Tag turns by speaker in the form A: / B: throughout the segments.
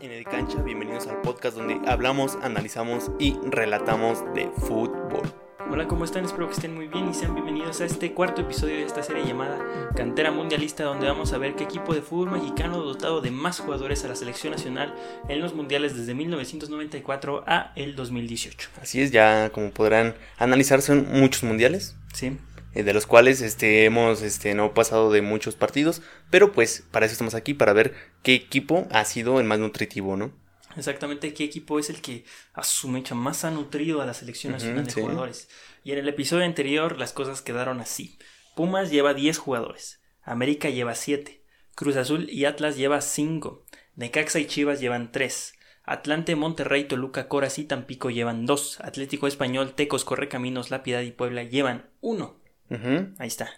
A: en el cancha, bienvenidos al podcast donde hablamos, analizamos y relatamos de fútbol.
B: Hola, ¿cómo están? Espero que estén muy bien y sean bienvenidos a este cuarto episodio de esta serie llamada Cantera Mundialista, donde vamos a ver qué equipo de fútbol mexicano dotado de más jugadores a la selección nacional en los mundiales desde 1994 a el 2018.
A: Así es, ya como podrán analizar son muchos mundiales.
B: Sí.
A: Eh, de los cuales este, hemos este, no pasado de muchos partidos, pero pues para eso estamos aquí, para ver qué equipo ha sido el más nutritivo, ¿no?
B: Exactamente qué equipo es el que a su mecha más ha nutrido a la selección nacional de jugadores. Y en el episodio anterior las cosas quedaron así. Pumas lleva 10 jugadores, América lleva 7, Cruz Azul y Atlas lleva 5, Necaxa y Chivas llevan 3, Atlante, Monterrey, Toluca, Coras y Tampico llevan 2, Atlético Español, Tecos, Correcaminos, La Piedad y Puebla llevan 1. Ahí está.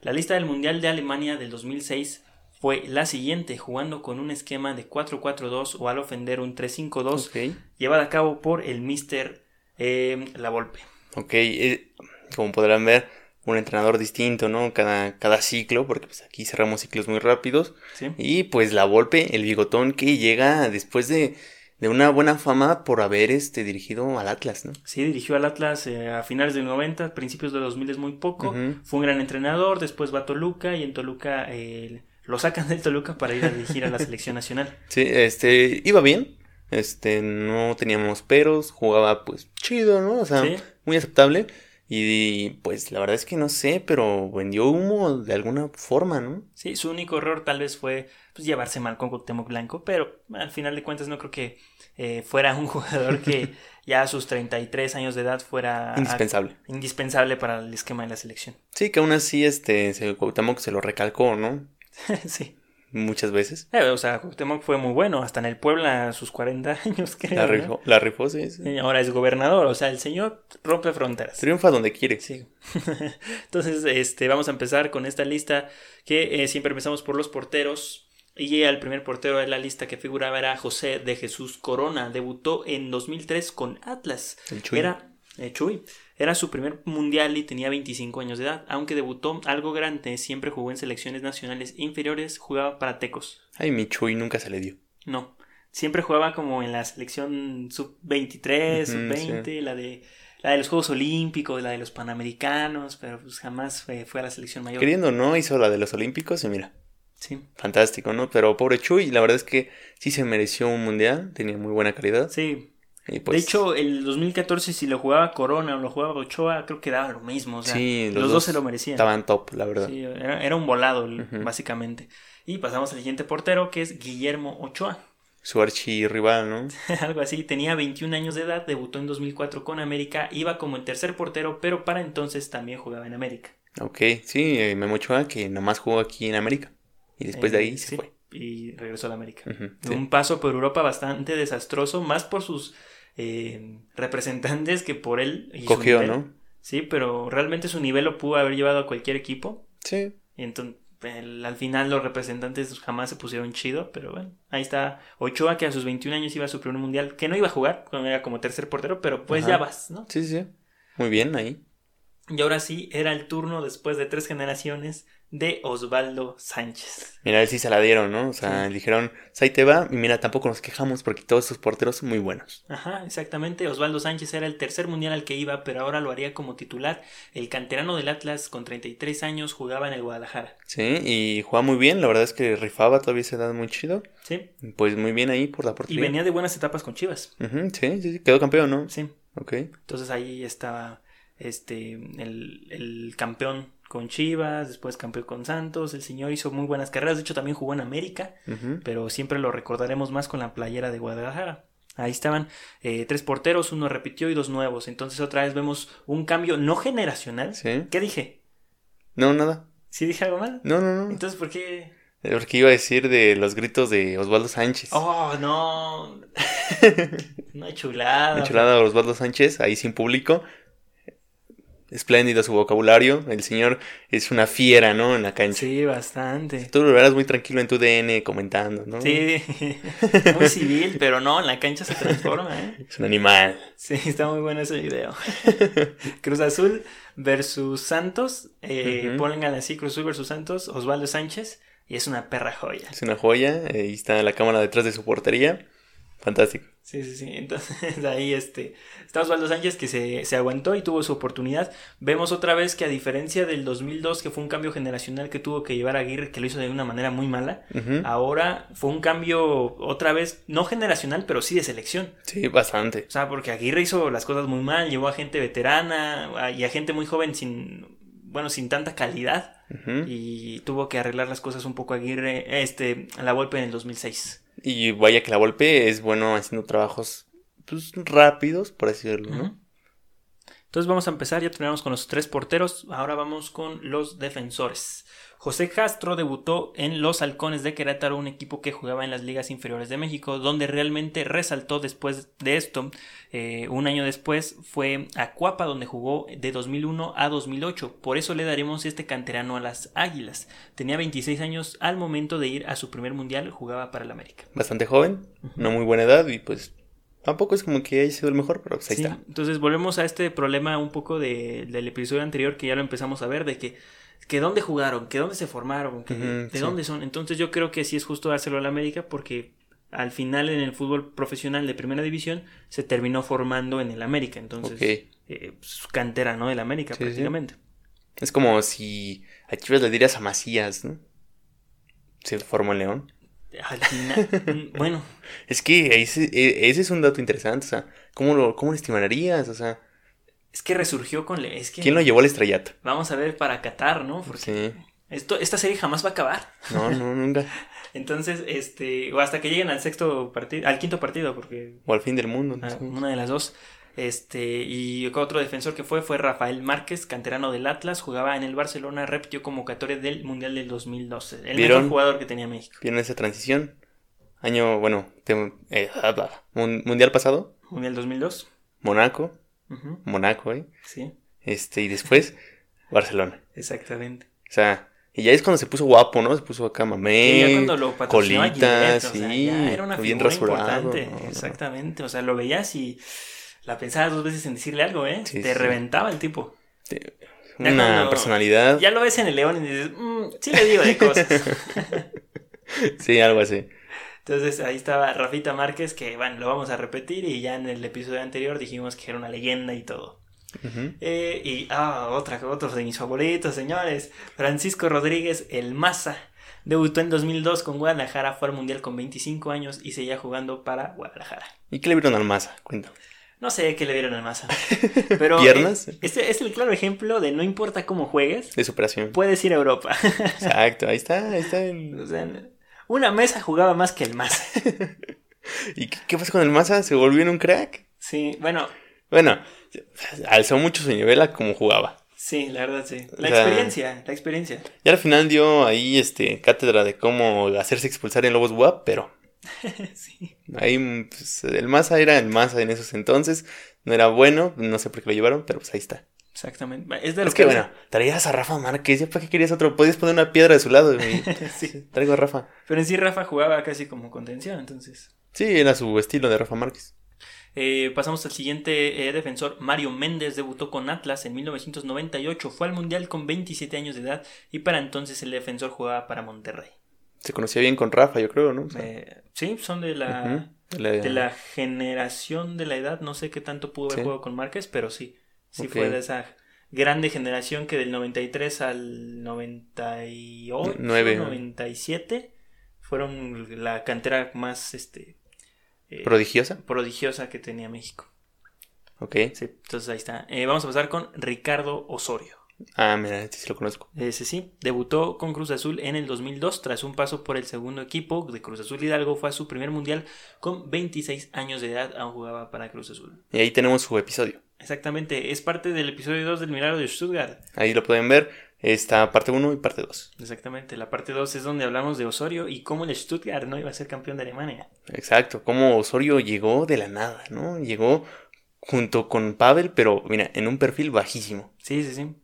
B: La lista del Mundial de Alemania del 2006 fue la siguiente, jugando con un esquema de 4-4-2 o al ofender un 3-5-2, llevada a cabo por el Mister eh, La Volpe.
A: Ok, eh, como podrán ver, un entrenador distinto, ¿no? Cada, cada ciclo, porque pues aquí cerramos ciclos muy rápidos. Y pues La Volpe, el bigotón que llega después de de una buena fama por haber este, dirigido al Atlas, ¿no?
B: Sí, dirigió al Atlas eh, a finales del 90, principios de 2000 es muy poco. Fue un gran entrenador, después va a Toluca y en Toluca eh, lo sacan del Toluca para ir a dirigir a la selección nacional.
A: Sí, este, iba bien, este, no teníamos peros, jugaba pues chido, ¿no? O sea, muy aceptable. Y pues la verdad es que no sé, pero vendió humo de alguna forma, ¿no?
B: Sí, su único error tal vez fue pues, llevarse mal con Cuauhtémoc Blanco, pero al final de cuentas no creo que eh, fuera un jugador que ya a sus 33 años de edad fuera
A: indispensable.
B: indispensable para el esquema de la selección.
A: Sí, que aún así este Cuauhtémoc se lo recalcó, ¿no?
B: sí
A: muchas veces.
B: Eh, o sea, Cuauhtémoc fue muy bueno, hasta en el Puebla a sus 40 años, creo.
A: La rifó, la rifó sí,
B: Ahora es gobernador, o sea, el señor rompe fronteras.
A: Triunfa donde quiere.
B: Sí. Entonces, este, vamos a empezar con esta lista que eh, siempre empezamos por los porteros. Y el primer portero de la lista que figuraba era José de Jesús Corona. Debutó en 2003 con Atlas.
A: El Chuy.
B: Era eh, Chuy. Era su primer mundial y tenía 25 años de edad. Aunque debutó algo grande, siempre jugó en selecciones nacionales inferiores, jugaba para Tecos.
A: Ay, mi Chuy nunca se le dio.
B: No. Siempre jugaba como en la selección sub-23, sub-20, la de la de los Juegos Olímpicos, la de los Panamericanos, pero pues jamás fue, fue a la selección mayor.
A: Queriendo no, hizo la de los Olímpicos y mira.
B: Sí.
A: Fantástico, ¿no? Pero pobre Chuy, la verdad es que sí se mereció un mundial, tenía muy buena calidad.
B: Sí,
A: pues
B: de hecho, el 2014, si lo jugaba Corona o lo jugaba Ochoa, creo que daba lo mismo. O sea, los, dos, se lo merecían.
A: Estaban top, la verdad.
B: Sí, era, un volado, básicamente. Y pasamos al siguiente portero, que es Guillermo Ochoa.
A: Su archirrival, ¿no?
B: Algo así. Tenía 21 años de edad, debutó en 2004 con América, iba como el tercer portero, pero para entonces también jugaba en América.
A: Ok, sí, eh, Memo Ochoa, que nomás jugó aquí en América. Y después de ahí eh, se fue.
B: Y regresó a la América. Un paso por Europa bastante desastroso, más por sus eh, representantes que por él.
A: Cogió, ¿no?
B: Sí, pero realmente su nivel lo pudo haber llevado a cualquier equipo.
A: Sí.
B: Y entonces, al final los representantes jamás se pusieron chido, pero bueno, ahí está Ochoa que a sus 21 años iba a su primer mundial, que no iba a jugar, era como tercer portero, pero pues ya vas, ¿no?
A: Sí, sí. Muy bien ahí.
B: Y ahora sí, era el turno después de tres generaciones de Osvaldo Sánchez.
A: Mira, él sí se la dieron, ¿no? O sea, dijeron, ahí te va, y mira, tampoco nos quejamos porque todos estos porteros son muy buenos.
B: Ajá, exactamente. Osvaldo Sánchez era el tercer mundial al que iba, pero ahora lo haría como titular. El canterano del Atlas, con 33 años, jugaba en el Guadalajara.
A: Sí, y jugaba muy bien, la verdad es que rifaba todavía esa edad muy chido.
B: Sí.
A: Pues muy bien ahí por la portería.
B: Y venía de buenas etapas con Chivas.
A: sí, sí, sí, quedó campeón, ¿no?
B: Sí.
A: Ok.
B: Entonces ahí estaba este el, el campeón con Chivas, después campeón con Santos, el señor hizo muy buenas carreras, de hecho también jugó en América, pero siempre lo recordaremos más con la playera de Guadalajara. Ahí estaban eh, tres porteros, uno repitió y dos nuevos. Entonces otra vez vemos un cambio no generacional. ¿Qué dije?
A: No, nada.
B: ¿Sí dije algo mal?
A: No, no, no.
B: Entonces, ¿por qué?
A: Eh, porque iba a decir de los gritos de Osvaldo Sánchez.
B: Oh, no. Una chulada.
A: Una chulada de Osvaldo Sánchez, ahí sin público espléndido su vocabulario. El señor es una fiera, ¿no? En la cancha.
B: Sí, bastante.
A: Tú lo verás muy tranquilo en tu DN comentando, ¿no?
B: Sí, muy civil, pero no, en la cancha se transforma, ¿eh?
A: Es un animal.
B: Sí, está muy bueno ese video. Cruz Azul versus Santos. Eh, Pongan así, Cruz Azul versus Santos. Osvaldo Sánchez. Y es una perra joya.
A: Es una joya. Ahí está la cámara detrás de su portería. Fantástico.
B: Sí, sí, sí. Entonces ahí este, está Osvaldo Sánchez que se, se, aguantó y tuvo su oportunidad. Vemos otra vez que a diferencia del 2002, que fue un cambio generacional que tuvo que llevar a Aguirre, que lo hizo de una manera muy mala, ahora fue un cambio otra vez, no generacional, pero sí de selección.
A: Sí, bastante.
B: O sea, porque Aguirre hizo las cosas muy mal, llevó a gente veterana y a gente muy joven sin, bueno, sin tanta calidad. Y tuvo que arreglar las cosas un poco Aguirre, este, a la golpe en el 2006.
A: Y vaya que la golpe es bueno haciendo trabajos pues, rápidos, por así decirlo, ¿no?
B: Entonces vamos a empezar, ya terminamos con los tres porteros, ahora vamos con los defensores. José Castro debutó en los Halcones de Querétaro, un equipo que jugaba en las ligas inferiores de México, donde realmente resaltó después de esto. Eh, un año después fue a Cuapa, donde jugó de 2001 a 2008. Por eso le daremos este canterano a las Águilas. Tenía 26 años al momento de ir a su primer mundial, jugaba para el América.
A: Bastante joven, no muy buena edad y pues Tampoco es como que haya sido el mejor, pero pues ahí está.
B: Entonces volvemos a este problema un poco de, del episodio anterior que ya lo empezamos a ver, de que, que dónde jugaron, que dónde se formaron, que de dónde son. Entonces yo creo que sí es justo dárselo a la América porque al final en el fútbol profesional de primera división se terminó formando en el América. Entonces, eh, pues, cantera, ¿no? Del América prácticamente.
A: Es como si a Chivas le dirías a Macías, ¿no? Se formó en León.
B: Al final, mm, bueno.
A: Es que ese, e, ese, es un dato interesante, o sea, ¿cómo lo, cómo estimarías? O sea...
B: Es que resurgió con... Es que,
A: ¿Quién lo llevó al estrellato?
B: Vamos a ver para Qatar, ¿no? Porque esto, esta serie jamás va a acabar.
A: No, no, nunca.
B: Entonces, este, o hasta que lleguen al sexto partido, al quinto partido, porque...
A: O al fin del mundo.
B: Ah, una de las dos. Este, y otro defensor que fue fue Rafael Márquez, canterano del Atlas, jugaba en el Barcelona, repitió convocatoria del Mundial del 2012. El mejor jugador que tenía México.
A: ¿Vieron esa transición? Año, bueno, eh, Mundial pasado.
B: Mundial 2002.
A: Monaco. Monaco, ¿eh?
B: Sí.
A: Este, y después Barcelona.
B: Exactamente.
A: O sea, y ya es cuando se puso guapo, ¿no? Se puso acá mamé, colitas, sí,
B: era una bien rasurado. Exactamente, o sea, lo veías y la pensaba dos veces en decirle algo, ¿eh? Te reventaba el tipo.
A: Una personalidad.
B: Ya lo ves en el león y dices, mmm, sí le digo de cosas.
A: sí, algo así.
B: Entonces ahí estaba Rafita Márquez, que bueno, lo vamos a repetir y ya en el episodio anterior dijimos que era una leyenda y todo. Eh, y, ah, otra, otro de mis favoritos, señores. Francisco Rodríguez, el Maza. Debutó en 2002 con Guadalajara, fue al Mundial con 25 años y seguía jugando para Guadalajara.
A: ¿Y qué le vieron al Maza? Cuéntame.
B: No sé qué le vieron al Massa. Pero ¿Piernas? Este es el claro ejemplo de no importa cómo juegues.
A: De superación.
B: Puedes ir a Europa.
A: Exacto, ahí está, ahí está. O
B: sea, una mesa jugaba más que el Massa.
A: ¿Y qué, pasa con el Massa? ¿Se volvió en un crack?
B: Sí, bueno.
A: Bueno, alzó mucho su nivel a cómo jugaba.
B: Sí, la verdad sí. La experiencia, la experiencia.
A: Y al final dio ahí este cátedra de cómo hacerse expulsar en Lobos WAP, pero sí. Ahí, pues, el Massa era el Massa en esos entonces. No era bueno, no sé por qué lo llevaron, pero pues ahí está.
B: Exactamente.
A: Es, de lo que, bueno, traías a Rafa Márquez, ¿ya para qué querías otro? Podías poner una piedra de su lado. sí. Traigo a Rafa.
B: Pero en sí Rafa jugaba casi como contención, entonces.
A: Sí, era su estilo de Rafa Márquez.
B: Eh, pasamos al siguiente eh, defensor, Mario Méndez, debutó con Atlas en 1998, fue al Mundial con 27 años de edad y para entonces el defensor jugaba para Monterrey.
A: Se conocía bien con Rafa, yo creo, ¿no?
B: Eh, sí, son de la, de la generación de la edad. No sé qué tanto pudo haber jugado con Márquez, pero sí. Sí fue de esa grande generación que del 93 al 98, 9. 97 fueron la cantera más este
A: eh, prodigiosa.
B: Prodigiosa que tenía México.
A: Ok.
B: Sí, entonces ahí está. Eh, vamos a pasar con Ricardo Osorio.
A: Ah, mira, este sí lo conozco.
B: Ese sí, debutó con Cruz Azul en el 2002 tras un paso por el segundo equipo de Cruz Azul Hidalgo. Fue a su primer mundial con 26 años de edad, aún jugaba para Cruz Azul.
A: Y ahí tenemos su episodio.
B: Exactamente, es parte del episodio 2 del Milagro de Stuttgart.
A: Ahí lo pueden ver, está parte 1 y parte 2.
B: Exactamente, la parte 2 es donde hablamos de Osorio y cómo el Stuttgart no iba a ser campeón de Alemania.
A: Exacto, cómo Osorio llegó de la nada, ¿no? Llegó junto con Pavel, pero mira, en un perfil bajísimo.
B: Sí, sí, sí.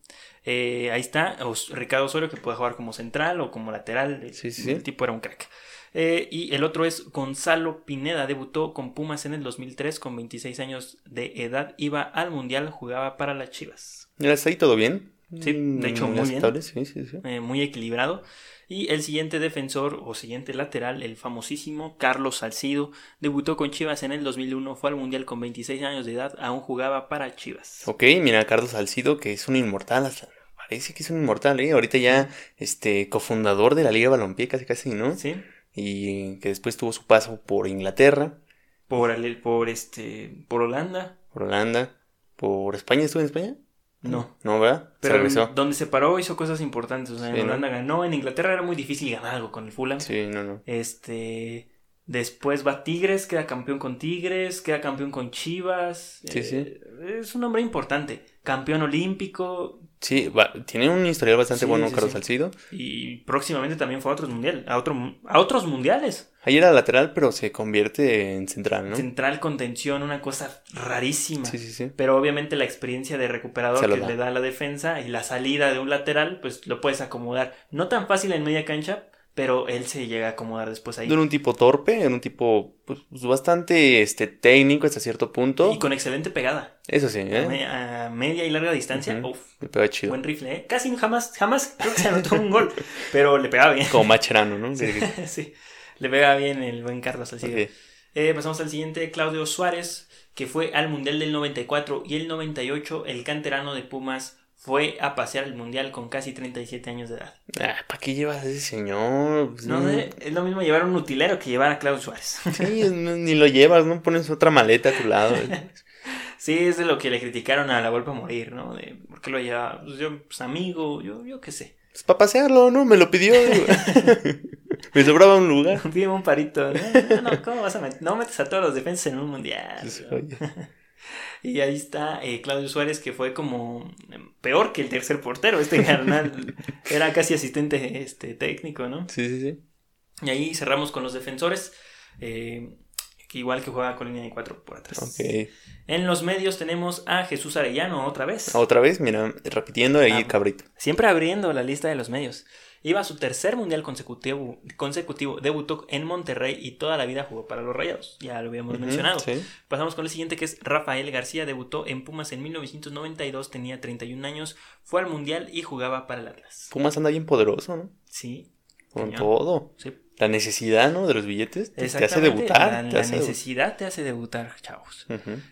B: Eh, ahí está, Ricardo Osorio que puede jugar como central o como lateral. El tipo era un crack. Eh, y el otro es Gonzalo Pineda, debutó con Pumas en el 2003 con 26 años de edad, iba al Mundial, jugaba para las Chivas.
A: ¿Está ahí todo bien?
B: Sí, de
A: Mm,
B: hecho, muy bien.
A: aceptable, sí, sí, sí.
B: eh, muy equilibrado. Y el siguiente defensor o siguiente lateral, el famosísimo Carlos Salcido, debutó con Chivas en el 2001, fue al Mundial con 26 años de edad, aún jugaba para Chivas.
A: Ok, mira, Carlos Salcido, que es un inmortal, hasta parece que es un inmortal, ¿eh? Ahorita ya, este, cofundador de la Liga Balompié, casi casi, ¿no?
B: Sí,
A: Y que después tuvo su paso por Inglaterra,
B: por, por, este, por Holanda,
A: por Holanda, por España, ¿estuvo en España?
B: no.
A: No, ¿verdad? Se
B: Pero
A: regresó.
B: donde se paró hizo cosas importantes. O sea, en. Holanda ganó, en Inglaterra era muy difícil ganar algo con el Fulham.
A: Sí, no, no.
B: Este. Después va Tigres, queda campeón con Tigres, queda campeón con Chivas.
A: Sí,
B: eh,
A: sí.
B: Es un hombre importante. Campeón olímpico.
A: Sí, va- tiene un historial bastante
B: Sí,
A: bueno
B: sí,
A: Carlos
B: sí.
A: Salcido.
B: Y próximamente también fue a otros mundiales. A, otro, a otros mundiales.
A: Ahí era lateral, pero se convierte en central, ¿no?
B: Central contención, una cosa rarísima.
A: Sí, sí, sí.
B: Pero obviamente la experiencia de recuperador que
A: da.
B: le da a la defensa y la salida de un lateral, pues lo puedes acomodar. No tan fácil en media cancha, pero él se llega a acomodar después ahí.
A: Era un tipo torpe, era un tipo pues, bastante este, técnico hasta cierto punto.
B: Y con excelente pegada.
A: Eso sí,
B: A,
A: ¿eh?
B: me- a media y larga distancia. Uf,
A: Le pega chido.
B: buen rifle, ¿eh? Casi jamás, jamás creo que se anotó un gol, pero le pegaba bien.
A: Como Macherano, ¿no?
B: Sí, sí, le pegaba bien el buen Carlos Salcido.
A: Ok.
B: Eh, pasamos al siguiente, Claudio Suárez, que fue al Mundial del 94 y el 98, el canterano de Pumas fue a pasear el Mundial con casi 37 años de edad.
A: Ah, ¿Para qué llevas a ese señor? Pues,
B: No sé, es lo mismo llevar un utilero que llevar a Claudio Suárez.
A: Sí, no- ni lo llevas, ¿no? Pones otra maleta a tu lado.
B: Sí, es de lo que le criticaron a la Volpe a morir, ¿no? De por qué lo lleva, pues yo, pues amigo, yo, yo qué sé.
A: Pues para pasearlo, ¿no? Me lo pidió. Me sobraba un lugar.
B: Pide un parito. No, no, no, ¿cómo vas a meter? No metes a todos los defensas en un mundial.
A: Pues, oye.
B: Y ahí está eh, Claudio Suárez, que fue como eh, peor que el tercer portero. Este carnal era casi asistente este, técnico, ¿no?
A: Sí, sí, sí.
B: Y ahí cerramos con los defensores. eh, que igual que juega con línea de cuatro por atrás. En los medios tenemos a Jesús Arellano otra vez.
A: Otra vez, mira, repitiendo ahí
B: Ah.
A: cabrito.
B: Siempre abriendo la lista de los medios. Iba a su tercer mundial consecutivo, consecutivo, debutó en Monterrey y toda la vida jugó para los Rayados. Ya lo habíamos mencionado.
A: Sí.
B: Pasamos con el siguiente que es Rafael García, debutó en Pumas en 1992, tenía 31 años, fue al mundial y jugaba para el Atlas.
A: Pumas anda bien poderoso, ¿no?
B: Sí,
A: Con todo.
B: sí.
A: La necesidad, ¿no? De los billetes te, te hace debutar.
B: La,
A: te
B: la
A: hace
B: necesidad te hace debutar, chavos.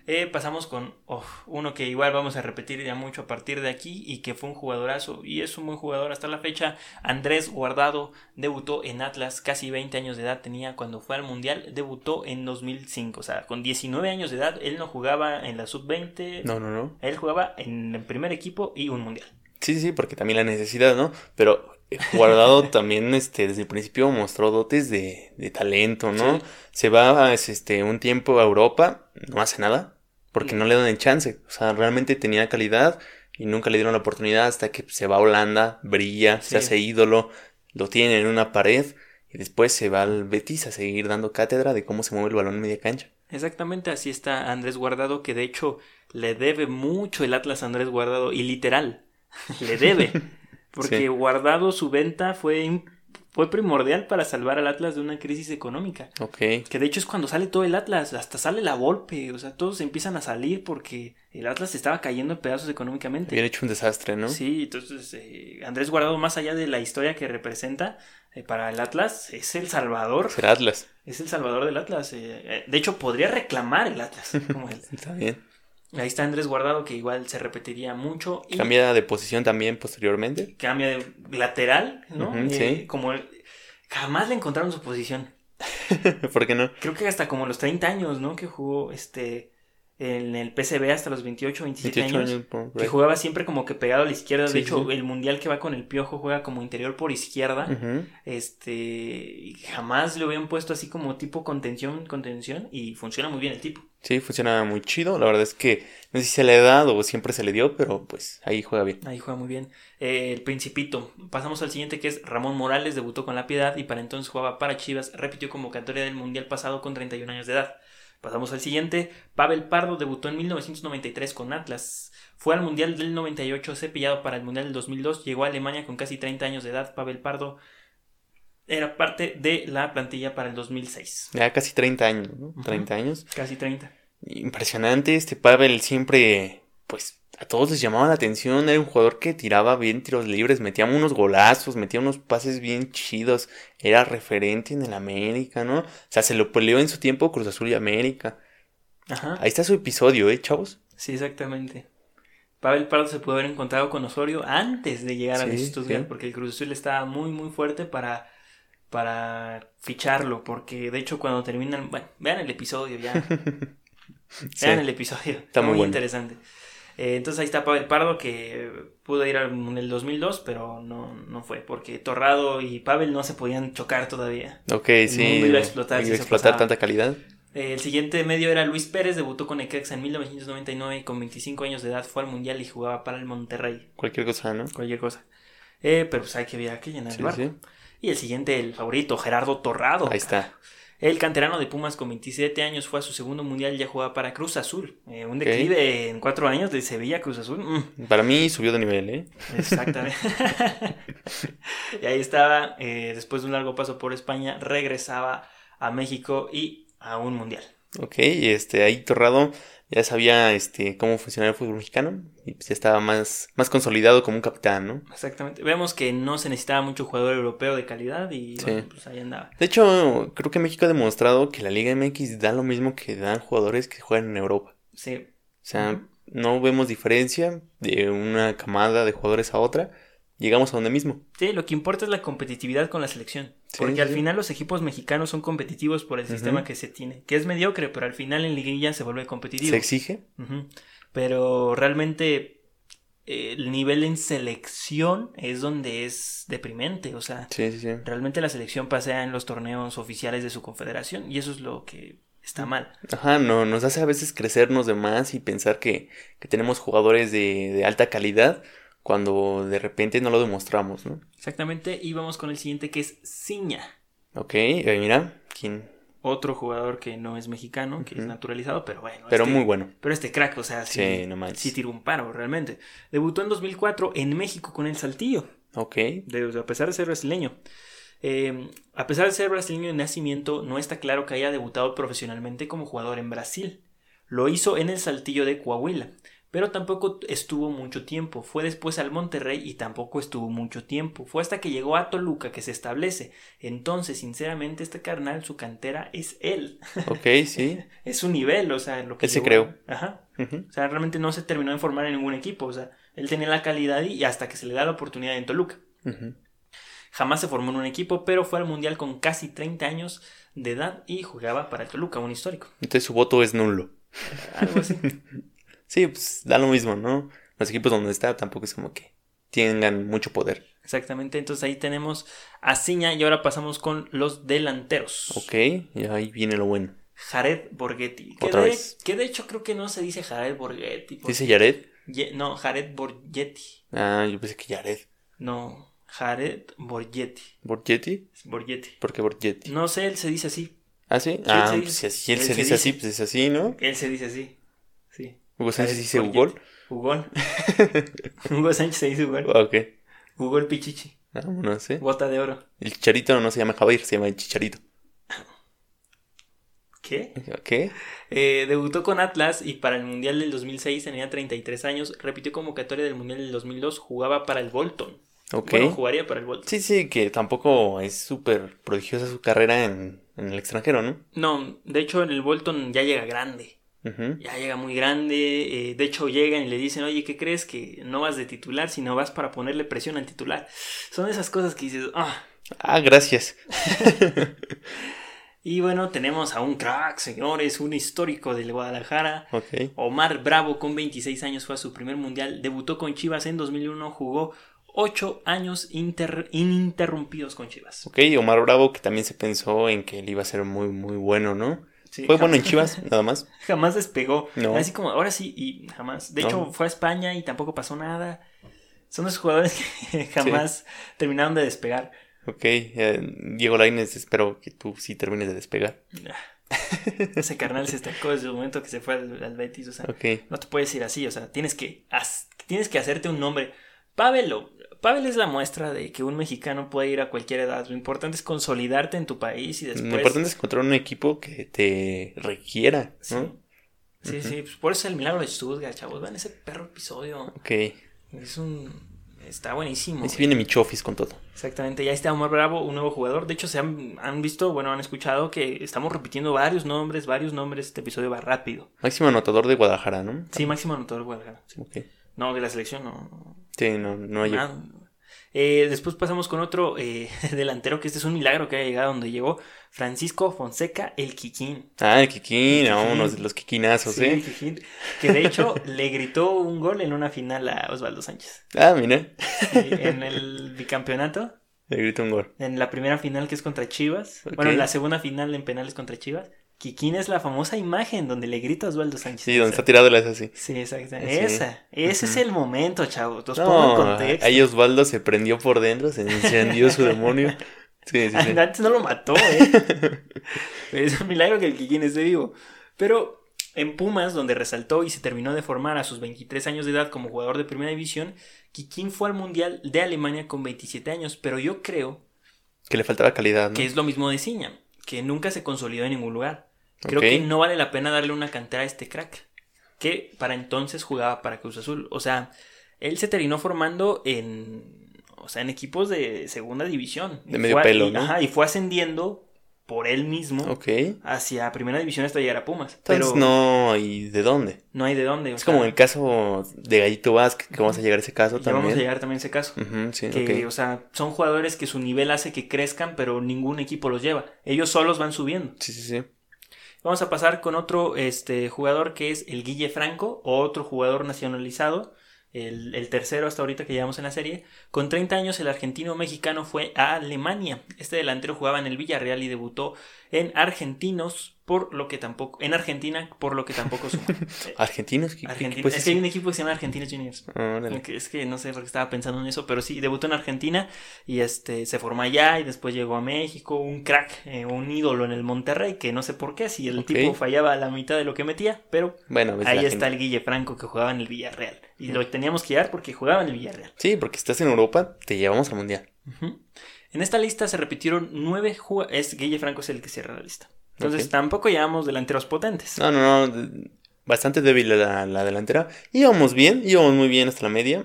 B: Eh, pasamos con oh, uno que igual vamos a repetir ya mucho a partir de aquí y que fue un jugadorazo y es un buen jugador hasta la fecha. Andrés Guardado debutó en Atlas, casi 20 años de edad tenía cuando fue al Mundial, debutó en 2005, o sea, con 19 años de edad él no jugaba en la sub-20,
A: No, no, no.
B: él jugaba en el primer equipo y un Mundial.
A: Sí, sí, porque también la necesidad, ¿no? Pero Guardado también, este, desde el principio mostró dotes de, de talento, ¿no?
B: Sí.
A: Se va, este, un tiempo a Europa, no hace nada, porque no le dan el chance. O sea, realmente tenía calidad y nunca le dieron la oportunidad hasta que se va a Holanda, brilla,
B: Sí.
A: se hace ídolo, lo tiene en una pared y después se va al Betis a seguir dando cátedra de cómo se mueve el balón en media cancha.
B: Exactamente así está Andrés Guardado, que de hecho le debe mucho el Atlas a Andrés Guardado, y literal, le debe. Porque
A: Sí.
B: Guardado su venta fue, fue primordial para salvar al Atlas de una crisis económica.
A: Ok.
B: Que de hecho es cuando sale todo el Atlas, hasta sale la Volpe, o sea, todos empiezan a salir porque el Atlas estaba cayendo en pedazos económicamente.
A: Habían hecho un desastre, ¿no?
B: Sí, entonces eh, Andrés Guardado, más allá de la historia que representa eh, para el Atlas, es el salvador,
A: Será Atlas.
B: es el salvador del Atlas. eh, eh, de hecho, podría reclamar el Atlas como él.
A: Está bien.
B: Ahí está Andrés Guardado, que igual se repetiría mucho. Y
A: Cambia de posición también posteriormente.
B: cambia de lateral, ¿no? Eh,
A: sí.
B: Como el- jamás le encontraron su posición.
A: ¿Por qué no?
B: Creo que hasta como los 30 años, ¿no? Que jugó este en el PCB hasta los 28, 27
A: 28
B: años.
A: años.
B: Que jugaba siempre como que pegado a la izquierda.
A: Sí,
B: de hecho,
A: sí.
B: el mundial que va con el piojo juega como interior por izquierda.
A: Ujú.
B: Este. y jamás le habían puesto así como tipo contención, contención. Y funciona muy bien el tipo.
A: Sí, funciona muy chido. La verdad es que no sé si se le ha dado o siempre se le dio, pero pues ahí juega bien.
B: Ahí juega muy bien. Eh, el Principito. Pasamos al siguiente que es Ramón Morales. Debutó con la Piedad y para entonces jugaba para Chivas. Repitió convocatoria del Mundial pasado con 31 años de edad. Pasamos al siguiente. Pavel Pardo debutó en 1993 con Atlas. Fue al Mundial del 98 cepillado para el Mundial del 2002. Llegó a Alemania con casi 30 años de edad. Pavel Pardo era parte de la plantilla para el 2006.
A: Ya casi 30 años, ¿no?
B: Ujú.
A: 30 años.
B: Casi 30.
A: Impresionante. Este Pavel siempre pues a todos les llamaba la atención. Era un jugador que tiraba bien tiros libres, metía unos golazos, metía unos pases bien chidos. Era referente en el América, ¿no? O sea, se lo peleó en su tiempo Cruz Azul y América. Ajá. Ahí está su episodio, ¿eh, chavos?
B: Sí, exactamente. Pavel Pardo se pudo haber encontrado con Osorio antes de llegar a los porque el Cruz Azul estaba muy, muy fuerte para, para ficharlo, porque de hecho cuando terminan, bueno, vean el episodio ya. vean el episodio, está muy, interesante. Eh, entonces ahí está Pavel Pardo que pudo ir en el 2002, pero no, no fue, porque Torrado y Pavel no se podían chocar todavía.
A: Ok, sí. iba a explotar, iba a explotar tanta calidad.
B: Eh, el siguiente medio era Luis Pérez, debutó con Equex en 1999 y con 25 años de edad fue al Mundial y jugaba para el Monterrey.
A: Cualquier cosa, ¿no?
B: Cualquier cosa. Eh, pero pues hay que ver que llenar el barco. Y el siguiente, el favorito, Gerardo Torrado.
A: Ahí está.
B: El canterano de Pumas con 27 años fue a su segundo mundial y ya jugaba para Cruz Azul. Eh, un declive en cuatro años de Sevilla Cruz Azul.
A: Mm. Para mí subió de nivel, ¿eh?
B: Exactamente. y ahí estaba, eh, después de un largo paso por España, regresaba a México y a un mundial.
A: Ok, este, ahí Torrado ya sabía este, cómo funcionaba el fútbol mexicano y pues ya estaba más, más consolidado como un capitán, ¿no?
B: Exactamente. Vemos que no se necesitaba mucho jugador europeo de calidad y pues ahí andaba.
A: De hecho, creo que México ha demostrado que la Liga MX da lo mismo que dan jugadores que juegan en Europa.
B: Sí.
A: O sea, no vemos diferencia de una camada de jugadores a otra llegamos a donde mismo.
B: Sí, lo que importa es la competitividad con la selección. Porque al final los equipos mexicanos son competitivos por el sistema que se tiene. Que es mediocre, pero al final en liguilla se vuelve competitivo.
A: Se exige.
B: Pero realmente eh, el nivel en selección es donde es deprimente. O sea, realmente la selección pasea en los torneos oficiales de su confederación. Y eso es lo que está mal.
A: Ajá, no, nos hace a veces crecernos de más y pensar que, que tenemos jugadores de, de alta calidad cuando de repente no lo demostramos, ¿no?
B: Exactamente, y vamos con el siguiente que es Ciña.
A: Ok, eh, mira, ¿quién?
B: Otro jugador que no es mexicano, que es naturalizado, pero bueno.
A: Pero este muy bueno.
B: Pero este crack, o sea, sí, no sí tiró un paro, realmente. Debutó en 2004 en México con el Saltillo.
A: Ok.
B: a pesar de ser brasileño. Em, a pesar de ser brasileño de nacimiento, no está claro que haya debutado profesionalmente como jugador en Brasil. Lo hizo en el Saltillo de Coahuila pero tampoco estuvo mucho tiempo. Fue después al Monterrey y tampoco estuvo mucho tiempo. Fue hasta que llegó a Toluca que se establece. Entonces, sinceramente, este carnal, su cantera es él.
A: Ok, sí.
B: es su nivel, o sea, lo que...
A: Él se creó.
B: Ajá. O sea, realmente no se terminó de formar en ningún equipo. O sea, él tenía la calidad y hasta que se le da la oportunidad en Toluca. Jamás se formó en un equipo, pero fue al Mundial con casi 30 años de edad y jugaba para Toluca, un histórico.
A: Entonces su voto es nulo.
B: Algo así.
A: Sí, pues da lo mismo, ¿no? Los equipos donde está tampoco es como que tengan mucho poder.
B: Exactamente, entonces ahí tenemos a Ciña y ahora pasamos con los delanteros.
A: Ok, y ahí viene lo bueno.
B: Jared Borghetti. Que Otra de, vez. Que de hecho creo que no se dice Jared Borghetti.
A: ¿Dice Jared?
B: no, Jared Borghetti.
A: Ah, yo pensé que Jared.
B: No, Jared Borghetti.
A: ¿Borghetti?
B: Borghetti.
A: ¿Por qué Borghetti?
B: No sé, él se dice así.
A: ¿Ah, sí? ah, pues si él, se, dice así, pues es así, ¿no?
B: Él se dice así.
A: Hugo Sánchez dice Hugo.
B: Hugo. Hugo Sánchez se dice Hugo.
A: Ok.
B: Hugo el Pichichi.
A: Ah, no sé.
B: Bota de oro.
A: El chicharito no se llama Javier, se llama el chicharito.
B: ¿Qué?
A: ¿Qué?
B: Eh, debutó con Atlas y para el Mundial del 2006 tenía 33 años. Repitió convocatoria del Mundial del 2002. Jugaba para el Bolton. Ok. Bueno, jugaría para el Bolton.
A: Sí, sí, que tampoco es súper prodigiosa su carrera en, en el extranjero, ¿no?
B: No, de hecho en el Bolton ya llega grande. Ya llega muy grande, eh, de hecho llegan y le dicen, oye, ¿qué crees? Que no vas de titular, sino vas para ponerle presión al titular. Son esas cosas que dices, ah.
A: Ah, gracias.
B: y bueno, tenemos a un crack, señores, un histórico del Guadalajara.
A: Okay.
B: Omar Bravo, con 26 años, fue a su primer mundial, debutó con Chivas en 2001, jugó 8 años ininterrumpidos con Chivas.
A: Ok, Omar Bravo, que también se pensó en que él iba a ser muy, muy bueno, ¿no? Fue bueno en Chivas, nada más.
B: Jamás despegó. Así como, ahora sí, y jamás. De hecho, fue a España y tampoco pasó nada. Son esos jugadores que jamás terminaron de despegar.
A: Ok, Diego Lainez, espero que tú sí termines de despegar.
B: Ese carnal se estancó desde el momento que se fue al, Betis. O sea, no te puedes ir así. O sea, tienes que, tienes que hacerte un nombre. Pavel Pavel es la muestra de que un mexicano puede ir a cualquier edad. Lo importante es consolidarte en tu país y después.
A: Lo importante es encontrar un equipo que te requiera, ¿no?
B: Sí, sí, pues por eso es el milagro de Stuttgart, chavos. Vean ese perro episodio. Ok. Es un Está buenísimo.
A: Y si viene mi chofis con todo.
B: Exactamente, ya está Omar Bravo, un nuevo jugador. De hecho, se han, visto, bueno, han escuchado que estamos repitiendo varios nombres, varios nombres. Este episodio va rápido.
A: Máximo anotador de Guadalajara, ¿no?
B: Sí, máximo anotador de Guadalajara. No, de la selección no.
A: Sí, no, no hay.
B: Eh, después pasamos con otro eh, delantero que este es un milagro que haya llegado donde llegó Francisco Fonseca, el Kikín.
A: Ah, el Kikín, los Kikinazos, ¿eh?
B: El Kikín, que de hecho le gritó un gol en una final a Osvaldo Sánchez.
A: Ah, mira.
B: en el bicampeonato.
A: Le gritó un gol.
B: En la primera final que es contra Chivas. Bueno, en la segunda final en penales contra Chivas. Kikín es la famosa imagen donde le grita a Osvaldo Sánchez.
A: Sí, donde está tirado el así.
B: Sí, exacto. Esa, ese es el momento, chavo. Los pongo en contexto.
A: Ahí Osvaldo se prendió por dentro, se encendió su demonio. Sí, sí, sí.
B: Antes no lo mató, eh. es un milagro que el Kikín esté vivo. Pero en Pumas, donde resaltó y se terminó de formar a sus 23 años de edad como jugador de primera división, Kikín fue al Mundial de Alemania con 27 años, pero yo creo...
A: Que le faltaba calidad, ¿no?
B: Que es lo mismo de Ciña, que nunca se consolidó en ningún lugar. Creo que no vale la pena darle una cantera a este crack. Que para entonces jugaba para Cruz Azul. O sea, él se terminó formando en. O sea, en equipos de segunda división.
A: De medio pelo,
B: y, Ajá, y fue ascendiendo por él mismo okay. hacia primera división hasta llegar a Pumas.
A: Entonces pero no hay de dónde.
B: No hay de dónde.
A: es como el caso de Gallito Vázquez, que vamos a llegar a ese caso también.
B: Vamos a llegar también a ese caso. que, o sea, son jugadores que su nivel hace que crezcan, pero ningún equipo los lleva. Ellos solos van subiendo.
A: Sí, sí, sí.
B: Vamos a pasar con otro este, jugador que es el Guille Franco, otro jugador nacionalizado, el, el, tercero hasta ahorita que llevamos en la serie. Con 30 años el argentino mexicano fue a Alemania. Este delantero jugaba en el Villarreal y debutó en Argentinos por lo que tampoco en Argentina por lo que tampoco suma.
A: ¿Argentinos?
B: es que hay un equipo que se llama Argentinos Juniors. es que no sé por qué estaba pensando en eso, pero sí, debutó en Argentina y este se formó allá y después llegó a México, un crack, eh, un ídolo en el Monterrey, que no sé por qué, si el tipo fallaba a la mitad de lo que metía, pero bueno, ahí está el Guille Franco que jugaba en el Villarreal. Y lo teníamos que llevar porque jugaba en el Villarreal.
A: Sí, porque estás en Europa, te llevamos al Mundial.
B: En esta lista se repitieron nueve jugadores. Es Guille Franco es el que cierra la lista. Entonces tampoco llevamos delanteros potentes.
A: No, no, no. Bastante débil la, la delantera. Íbamos bien, íbamos muy bien hasta la media.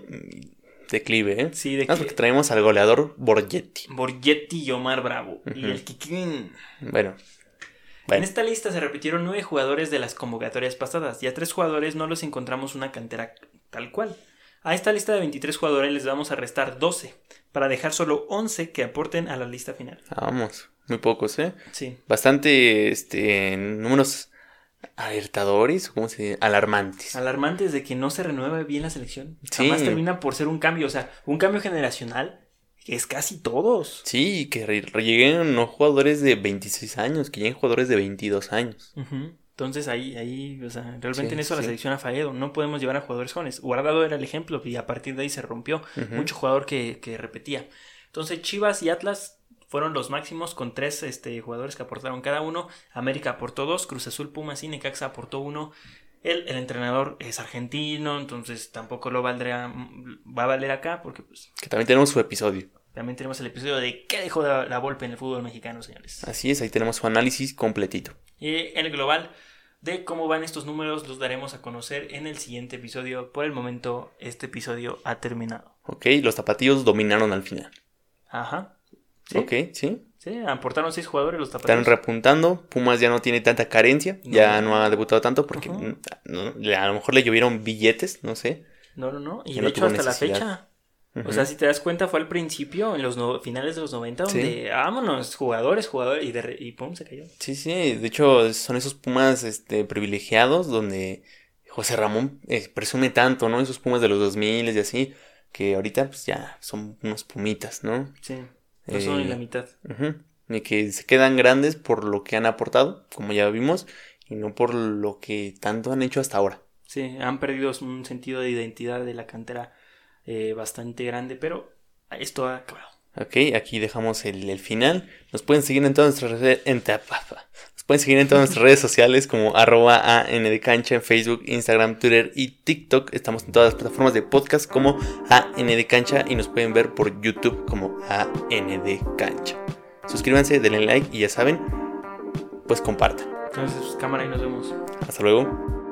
A: Declive, ¿eh? Sí, declive. porque traemos al goleador Borgetti.
B: Borgetti y Omar Bravo. Y el Kikín.
A: Bueno.
B: En esta lista se repitieron nueve jugadores de las convocatorias pasadas y a tres jugadores no los encontramos una cantera tal cual. A esta lista de 23 jugadores les vamos a restar 12 para dejar solo 11 que aporten a la lista final.
A: Vamos. Muy pocos, ¿eh? Sí. Bastante, este, números alertadores, ¿cómo se dice? Alarmantes.
B: Alarmantes de que no se renueva bien la selección. Sí. Jamás termina por ser un cambio, o sea, un cambio generacional que es casi todos.
A: Sí, que lleguen no jugadores de 26 años, que lleguen jugadores de 22 años.
B: Entonces ahí, ahí, o sea, realmente en eso la selección ha fallado. No podemos llevar a jugadores jóvenes. Guardado era el ejemplo y a partir de ahí se rompió. Mucho jugador que, que repetía. Entonces Chivas y Atlas fueron los máximos con tres este, jugadores que aportaron cada uno. América aportó dos, Cruz Azul, Pumas y Necaxa aportó uno. El, el, entrenador es argentino, entonces tampoco lo valdría, va a valer acá porque pues...
A: Que también tenemos su episodio.
B: También tenemos el episodio de qué dejó la, la golpe en el fútbol mexicano, señores.
A: Así es, ahí tenemos su análisis completito.
B: Y en el global de cómo van estos números los daremos a conocer en el siguiente episodio. Por el momento, este episodio ha terminado.
A: Ok, los zapatillos dominaron al final.
B: Ajá.
A: Ok, sí.
B: Sí, aportaron seis jugadores los tapatíos.
A: Están repuntando. Pumas ya no tiene tanta carencia. Ya no ha debutado tanto porque a lo mejor le llovieron billetes, no sé.
B: No, no, no. Y de hecho hasta la fecha. O sea, si te das cuenta, fue al principio, en los finales de los 90, donde, vámonos, jugadores, jugadores, y, de y pum, se cayó.
A: Sí, sí, de hecho, son esos Pumas este, privilegiados donde José Ramón eh, presume tanto, ¿no? Esos Pumas de los 2000 y así, que ahorita pues ya son unos pumitas, ¿no?
B: Sí. No son ni la eh, mitad.
A: Y que se quedan grandes por lo que han aportado, como ya vimos, y no por lo que tanto han hecho hasta ahora.
B: Sí, han perdido un sentido de identidad de la cantera eh, bastante grande, pero esto ha acabado.
A: Ok, aquí dejamos el, final. Nos pueden seguir en todas nuestras redes. Nos pueden seguir en todas nuestras redes sociales como arroba ANDcancha en Facebook, Instagram, Twitter y TikTok. Estamos en todas las plataformas de podcast como ANDcancha y nos pueden ver por YouTube como ANDcancha. Suscríbanse, denle like y ya saben, pues compartan.
B: Entonces, cámara y nos vemos.
A: Hasta luego.